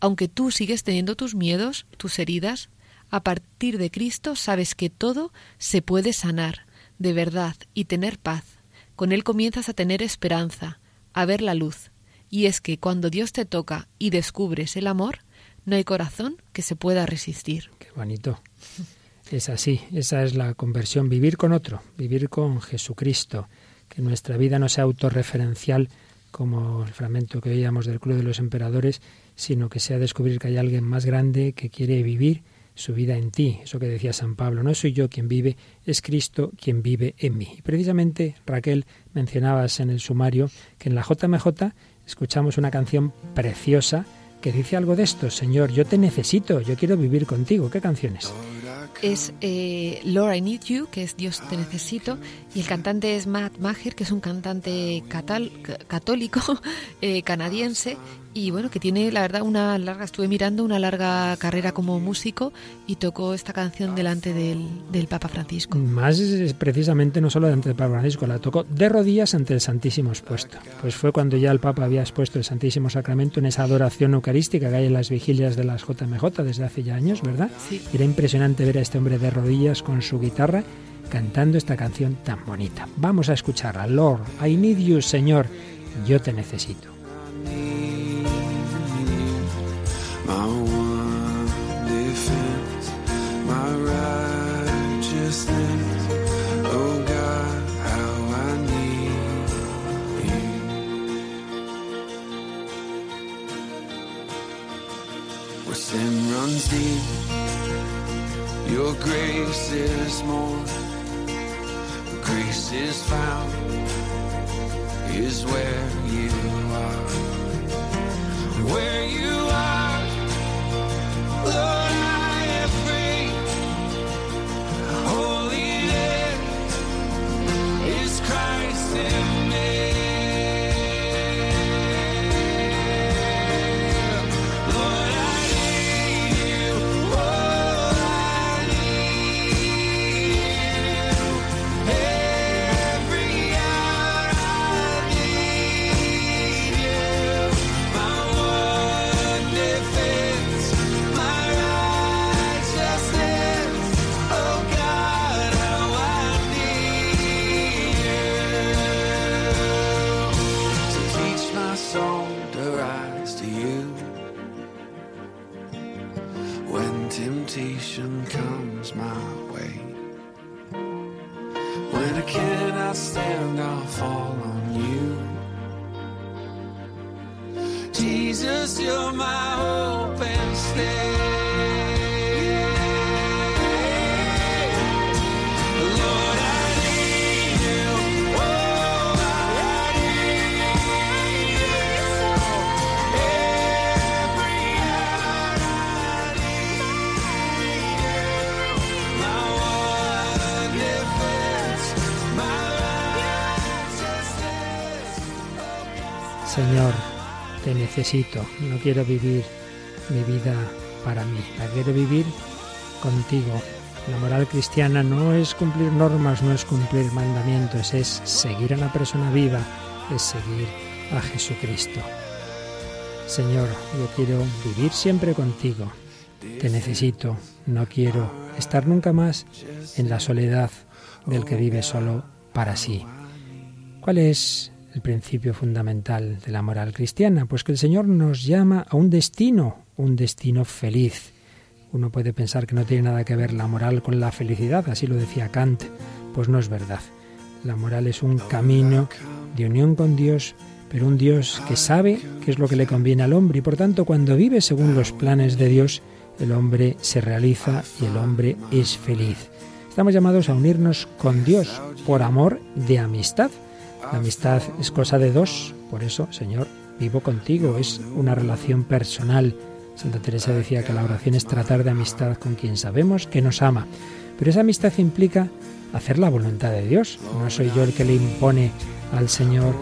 Aunque tú sigues teniendo tus miedos, tus heridas, a partir de Cristo sabes que todo se puede sanar, de verdad, y tener paz con él comienzas a tener esperanza, a ver la luz. Y es que cuando Dios te toca y descubres el amor, no hay corazón que se pueda resistir. Qué bonito. Es así, esa es la conversión, vivir con otro, vivir con Jesucristo, que nuestra vida no sea autorreferencial como el fragmento que oíamos del Club de los Emperadores, sino que sea descubrir que hay alguien más grande que quiere vivir su vida en ti. Eso que decía San Pablo, no soy yo quien vive, es Cristo quien vive en mí. Y precisamente, Raquel, mencionabas en el sumario que en la JMJ escuchamos una canción preciosa que dice algo de esto, Señor, yo te necesito, yo quiero vivir contigo. ¿Qué canciones? es eh, Lord I Need You, que es Dios te necesito, y el cantante es Matt Maher, que es un cantante católico eh, canadiense y bueno, que tiene la verdad una larga, estuve mirando una larga carrera como músico y tocó esta canción delante del, del Papa Francisco. Más precisamente no solo delante del Papa Francisco, la tocó de rodillas ante el Santísimo expuesto. Pues fue cuando ya el Papa había expuesto el Santísimo Sacramento en esa adoración eucarística que hay en las vigilias de las JMJ desde hace ya años, ¿verdad? Sí. Era impresionante ver a este hombre de rodillas con su guitarra cantando esta canción tan bonita. Vamos a escucharla. Lord, I need you, Señor, yo te necesito. My one defense, my righteousness. Oh God, how I need you. Where sin runs deep, your grace is more. Grace is found, is where you are. Where you are. Lord, necesito, no quiero vivir mi vida para mí, la quiero vivir contigo. La moral cristiana no es cumplir normas, no es cumplir mandamientos, es seguir a la persona viva, es seguir a Jesucristo. Señor, yo quiero vivir siempre contigo, te necesito, no quiero estar nunca más en la soledad del que vive solo para sí. ¿Cuál es el principio fundamental de la moral cristiana? Pues que el Señor nos llama a un destino, un destino feliz. Uno puede pensar que no tiene nada que ver la moral con la felicidad, así lo decía Kant. Pues no es verdad. La moral es un camino de unión con Dios, pero un Dios que sabe qué es lo que le conviene al hombre y por tanto cuando vive según los planes de Dios, el hombre se realiza y el hombre es feliz. Estamos llamados a unirnos con Dios por amor de amistad. La amistad es cosa de dos, por eso, Señor, vivo contigo, es una relación personal. Santa Teresa decía que la oración es tratar de amistad con quien sabemos que nos ama. Pero esa amistad implica hacer la voluntad de Dios. No soy yo el que le impone al Señor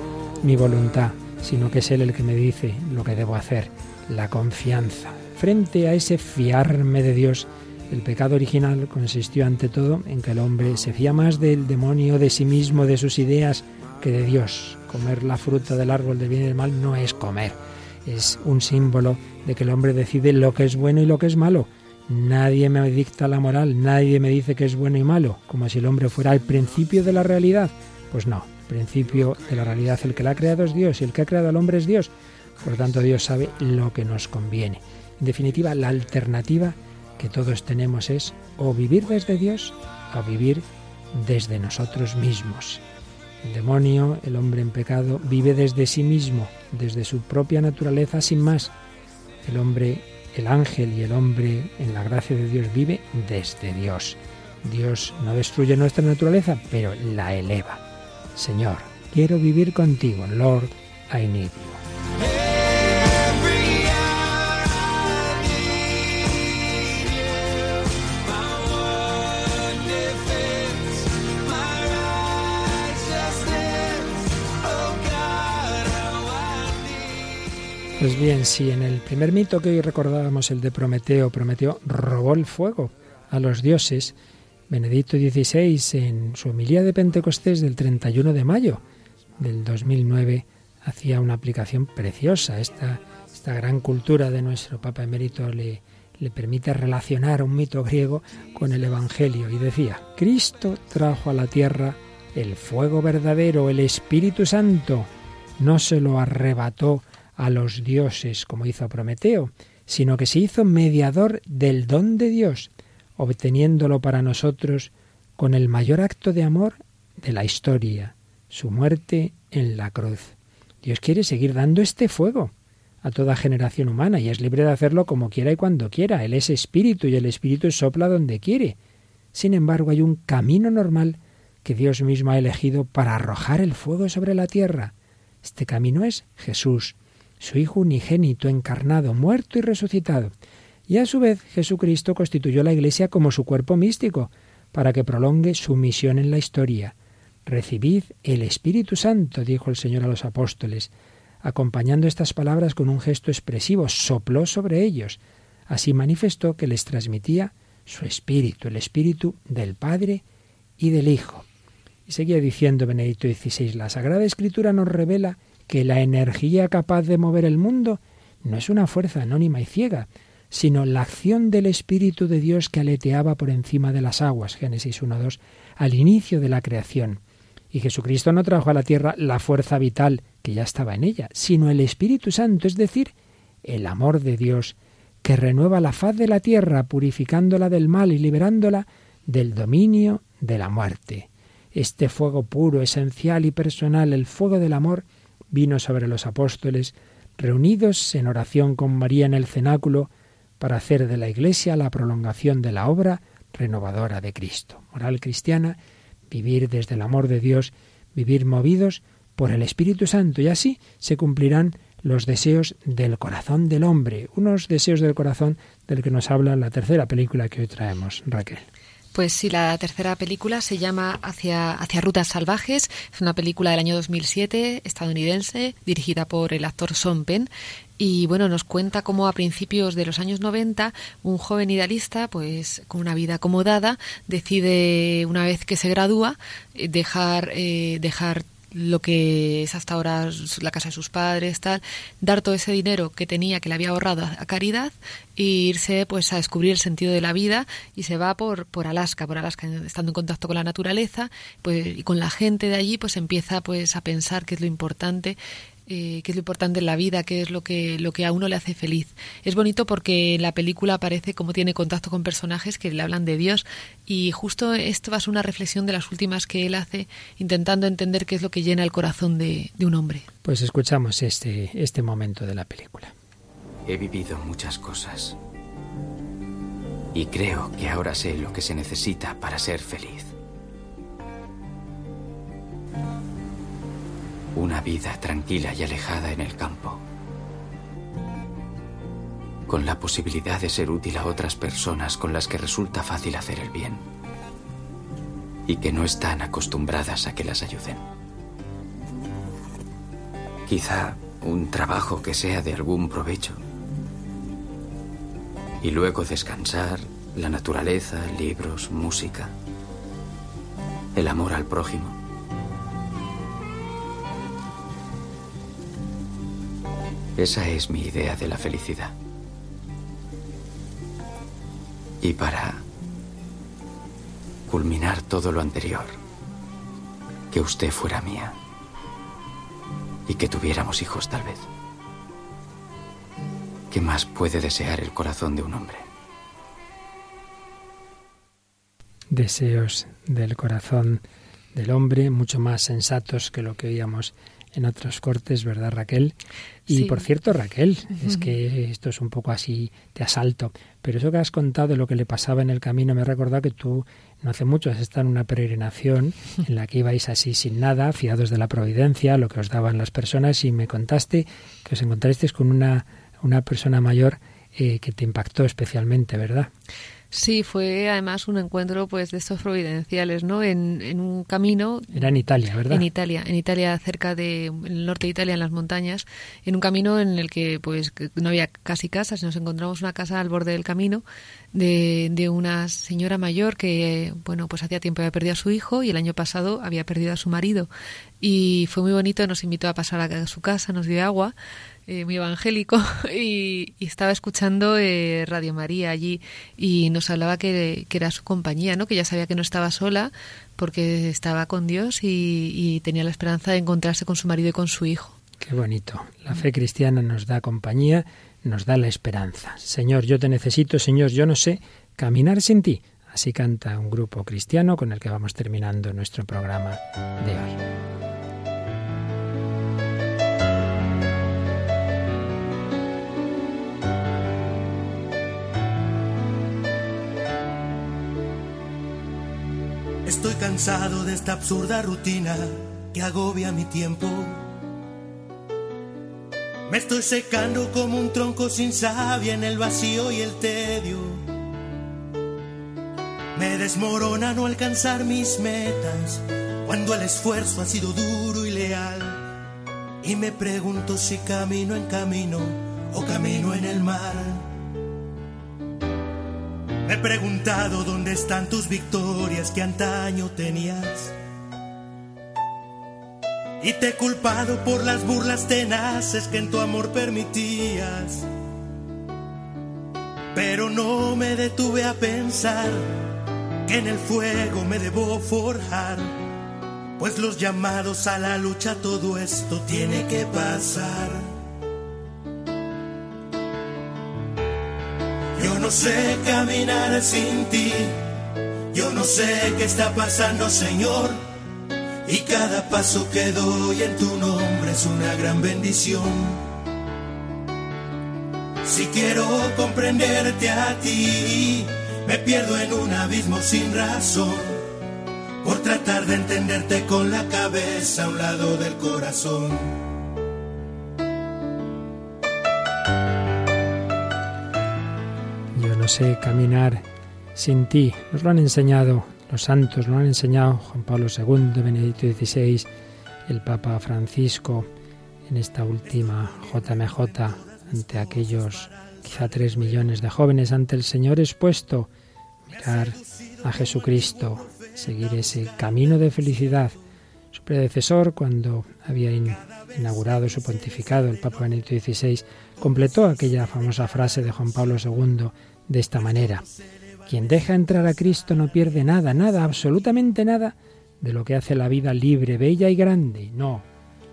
mi voluntad, sino que es Él el que me dice lo que debo hacer. La confianza. Frente a ese fiarme de Dios, el pecado original consistió ante todo en que el hombre se fía más del demonio, de sí mismo, de sus ideas, que de Dios. Comer la fruta del árbol del bien y del mal no es comer, es un símbolo de que el hombre decide lo que es bueno y lo que es malo. Nadie me dicta la moral, nadie me dice que es bueno y malo, como si el hombre fuera el principio de la realidad. Pues no, principio de la realidad. El que la ha creado es Dios y el que ha creado al hombre es Dios. Por lo tanto, Dios sabe lo que nos conviene. En definitiva, la alternativa que todos tenemos es o vivir desde Dios o vivir desde nosotros mismos. El demonio, el hombre en pecado, vive desde sí mismo, desde su propia naturaleza sin más. El hombre, el ángel y el hombre en la gracia de Dios vive desde Dios. Dios no destruye nuestra naturaleza, pero la eleva. Señor, quiero vivir contigo. Lord, I need you. Pues bien, si en el primer mito que hoy recordábamos, el de Prometeo, Prometeo robó el fuego a los dioses, Benedicto XVI, en su homilía de Pentecostés del 31 de mayo del 2009, hacía una aplicación preciosa. Esta, esta gran cultura de nuestro Papa Emérito le, le permite relacionar un mito griego con el Evangelio y decía, Cristo trajo a la tierra el fuego verdadero, el Espíritu Santo, no se lo arrebató a los dioses como hizo Prometeo, sino que se hizo mediador del don de Dios, obteniéndolo para nosotros con el mayor acto de amor de la historia, su muerte en la cruz. Dios quiere seguir dando este fuego a toda generación humana y es libre de hacerlo como quiera y cuando quiera. Él es espíritu y el espíritu sopla donde quiere. Sin embargo, hay un camino normal que Dios mismo ha elegido para arrojar el fuego sobre la tierra. Este camino es Jesús, su Hijo unigénito, encarnado, muerto y resucitado. Y a su vez Jesucristo constituyó la Iglesia como su cuerpo místico, para que prolongue su misión en la historia. Recibid el Espíritu Santo, dijo el Señor a los apóstoles, acompañando estas palabras con un gesto expresivo, sopló sobre ellos. Así manifestó que les transmitía su Espíritu, el Espíritu del Padre y del Hijo. Y seguía diciendo Benedicto XVI, la Sagrada Escritura nos revela que la energía capaz de mover el mundo no es una fuerza anónima y ciega, sino la acción del Espíritu de Dios que aleteaba por encima de las aguas, Génesis 1.2, al inicio de la creación. Y Jesucristo no trajo a la tierra la fuerza vital que ya estaba en ella, sino el Espíritu Santo, es decir, el amor de Dios, que renueva la faz de la tierra, purificándola del mal y liberándola del dominio de la muerte. Este fuego puro, esencial y personal, el fuego del amor, vino sobre los apóstoles, reunidos en oración con María en el cenáculo, para hacer de la Iglesia la prolongación de la obra renovadora de Cristo. Moral cristiana, vivir desde el amor de Dios, vivir movidos por el Espíritu Santo, y así se cumplirán los deseos del corazón del hombre, unos deseos del corazón del que nos habla la tercera película que hoy traemos, Raquel. Pues sí, la tercera película se llama Hacia, Hacia Rutas Salvajes. Es una película del año 2007, estadounidense, dirigida por el actor Sean Penn. Y bueno, nos cuenta cómo a principios de los años 90 un joven idealista, pues con una vida acomodada, decide una vez que se gradúa eh, dejar, eh, dejar lo que es hasta ahora la casa de sus padres, tal, dar todo ese dinero que tenía, que le había ahorrado a caridad, e irse pues a descubrir el sentido de la vida y se va por, por Alaska, por Alaska, estando en contacto con la naturaleza, pues y con la gente de allí, pues empieza pues a pensar qué es lo importante eh, qué es lo importante en la vida, qué es lo que, lo que a uno le hace feliz. Es bonito porque en la película aparece cómo tiene contacto con personajes que le hablan de Dios y justo esto va a ser una reflexión de las últimas que él hace intentando entender qué es lo que llena el corazón de, de un hombre. Pues escuchamos este, este momento de la película. He vivido muchas cosas y creo que ahora sé lo que se necesita para ser feliz. Una vida tranquila y alejada en el campo. Con la posibilidad de ser útil a otras personas con las que resulta fácil hacer el bien. Y que no están acostumbradas a que las ayuden. Quizá un trabajo que sea de algún provecho. Y luego descansar, la naturaleza, libros, música. El amor al prójimo. Esa es mi idea de la felicidad. Y para culminar todo lo anterior, que usted fuera mía y que tuviéramos hijos tal vez. ¿Qué más puede desear el corazón de un hombre? Deseos del corazón del hombre, mucho más sensatos que lo que oíamos en otros cortes, ¿verdad, Raquel? Y por cierto, Raquel, es que esto es un poco así de asalto, pero eso que has contado de lo que le pasaba en el camino me ha recordado que tú no hace mucho has estado en una peregrinación en la que ibais así sin nada, fiados de la providencia, lo que os daban las personas, y me contaste que os encontrasteis con una, una persona mayor eh, que te impactó especialmente, ¿verdad? Sí, fue además un encuentro pues de estos providenciales, ¿no? En, en, un camino. Era en Italia, ¿verdad? En Italia, en Italia, cerca de en el norte de Italia, en las montañas, en un camino en el que pues no había casi casas, nos encontramos una casa al borde del camino de, de una señora mayor que, bueno, pues hacía tiempo había perdido a su hijo y el año pasado había perdido a su marido. Y fue muy bonito, nos invitó a pasar a su casa, nos dio agua eh, muy evangélico, y, estaba escuchando eh, Radio María allí y nos hablaba que, era su compañía, ¿no? que ya sabía que no estaba sola porque estaba con Dios y, y tenía la esperanza de encontrarse con su marido y con su hijo. Qué bonito. La fe cristiana nos da compañía, nos da la esperanza. Señor, yo te necesito, Señor, yo no sé caminar sin ti. Así canta un grupo cristiano con el que vamos terminando nuestro programa de hoy. Estoy cansado de esta absurda rutina que agobia mi tiempo. Me estoy secando como un tronco sin savia en el vacío y el tedio. Me desmorona no alcanzar mis metas cuando el esfuerzo ha sido duro y leal. Y me pregunto si camino en camino o camino en el mar. Me he preguntado dónde están tus victorias que antaño tenías. Y te he culpado por las burlas tenaces que en tu amor permitías. Pero no me detuve a pensar que en el fuego me debo forjar. Pues los llamados a la lucha, todo esto tiene que pasar. Yo no sé caminar sin ti. Yo no sé qué está pasando, Señor. Y cada paso que doy en tu nombre es una gran bendición. Si quiero comprenderte a ti, me pierdo en un abismo sin razón. Por tratar de entenderte con la cabeza a un lado del corazón. sé caminar sin ti. Nos lo han enseñado los santos, lo han enseñado Juan Pablo II, Benedicto XVI, el Papa Francisco, en esta última JMJ, ante aquellos quizá tres millones de jóvenes, ante el Señor expuesto, mirar a Jesucristo, seguir ese camino de felicidad. Su predecesor, cuando había inaugurado su pontificado, el Papa Benedicto XVI, completó aquella famosa frase de Juan Pablo II de esta manera. Quien deja entrar a Cristo no pierde nada, nada, absolutamente nada de lo que hace la vida libre, bella y grande. No,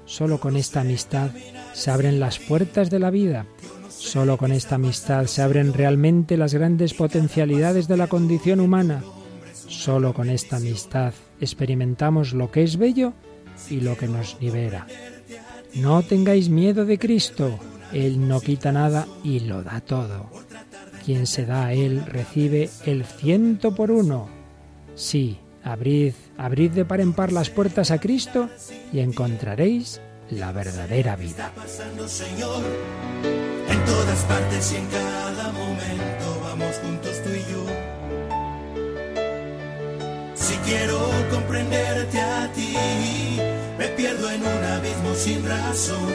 solo con esta amistad se abren las puertas de la vida. Solo con esta amistad se abren realmente las grandes potencialidades de la condición humana. Solo con esta amistad experimentamos lo que es bello y lo que nos libera. No tengáis miedo de Cristo. Él no quita nada y lo da todo. Quien se da a Él recibe el ciento por uno. Sí, abrid, abrid de par en par las puertas a Cristo y encontraréis la verdadera vida. En todas partes y en cada momento vamos juntos tú y yo. Si quiero comprenderte a ti, me pierdo en un abismo sin razón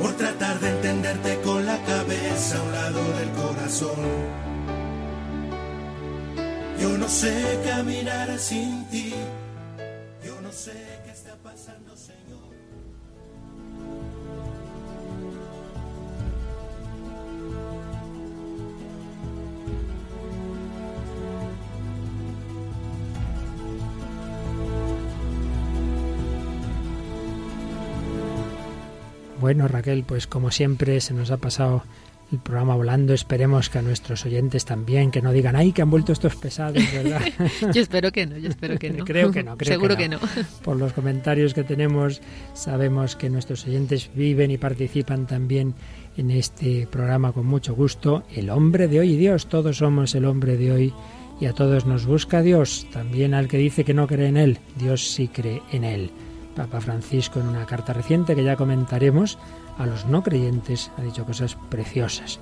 por tratar de entenderte con yo no sé caminar sin ti, yo no sé qué está pasando, Señor. Bueno, Raquel, pues como siempre se nos ha pasado el programa volando. Esperemos que a nuestros oyentes también, que no digan, ay, que han vuelto estos pesados, ¿verdad? yo espero que no, yo espero que no. creo que no, creo Seguro que no. Por los comentarios que tenemos, sabemos que nuestros oyentes viven y participan también en este programa con mucho gusto. El hombre de hoy y Dios, todos somos el hombre de hoy y a todos nos busca Dios, también al que dice que no cree en Él, Dios sí cree en Él. Papa Francisco en una carta reciente que ya comentaremos a los no creyentes ha dicho cosas preciosas.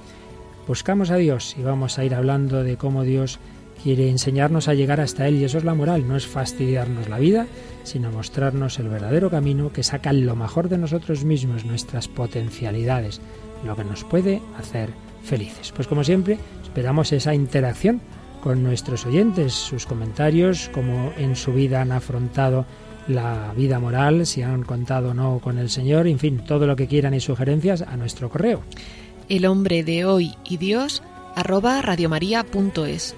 Buscamos a Dios y vamos a ir hablando de cómo Dios quiere enseñarnos a llegar hasta Él y eso es la moral, no es fastidiarnos la vida, sino mostrarnos el verdadero camino que saca lo mejor de nosotros mismos, nuestras potencialidades, lo que nos puede hacer felices. Pues como siempre, esperamos esa interacción con nuestros oyentes, sus comentarios, cómo en su vida han afrontado la vida moral, si han contado o no con el Señor, en fin, todo lo que quieran y sugerencias a nuestro correo. El hombre de hoy y Dios arroba radiomaria.es.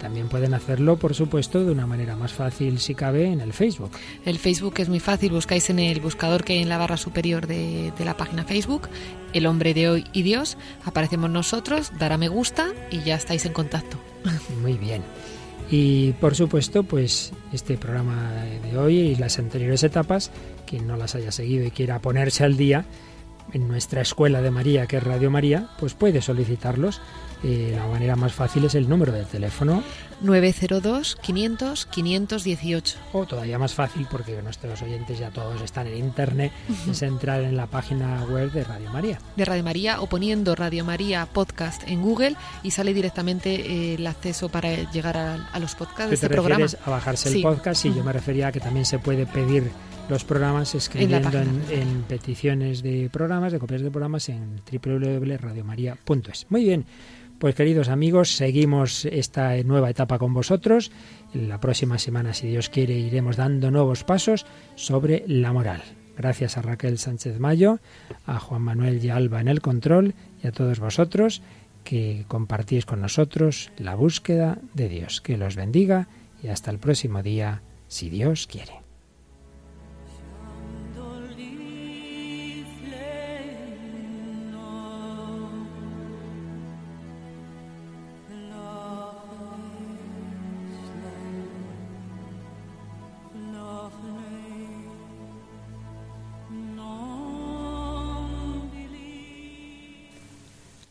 También pueden hacerlo, por supuesto, de una manera más fácil si cabe en el Facebook. El Facebook es muy fácil, buscáis en el buscador que hay en la barra superior de, de, la página Facebook, El hombre de hoy y Dios, aparecemos nosotros, dar a me gusta y ya estáis en contacto. Muy bien. Y por supuesto, pues este programa de hoy y las anteriores etapas, quien no las haya seguido y quiera ponerse al día, en nuestra escuela de María, que es Radio María, pues puede solicitarlos. Eh, la manera más fácil es el número del teléfono 902-500-518. O todavía más fácil, porque nuestros oyentes ya todos están en internet, es entrar en la página web de Radio María. De Radio María o poniendo Radio María Podcast en Google y sale directamente eh, el acceso para llegar a, a los podcasts de este te programa. a bajarse el podcast y yo me refería a que también se puede pedir los programas escribiendo en, en, en, peticiones de programas, de copias de programas en www.radiomaria.es. Muy bien, pues queridos amigos, seguimos esta nueva etapa con vosotros. La próxima semana, si Dios quiere, iremos dando nuevos pasos sobre la moral. Gracias a Raquel Sánchez Mayo, a Juan Manuel y Alba en el control y a todos vosotros que compartís con nosotros la búsqueda de Dios. Que los bendiga y hasta el próximo día, si Dios quiere.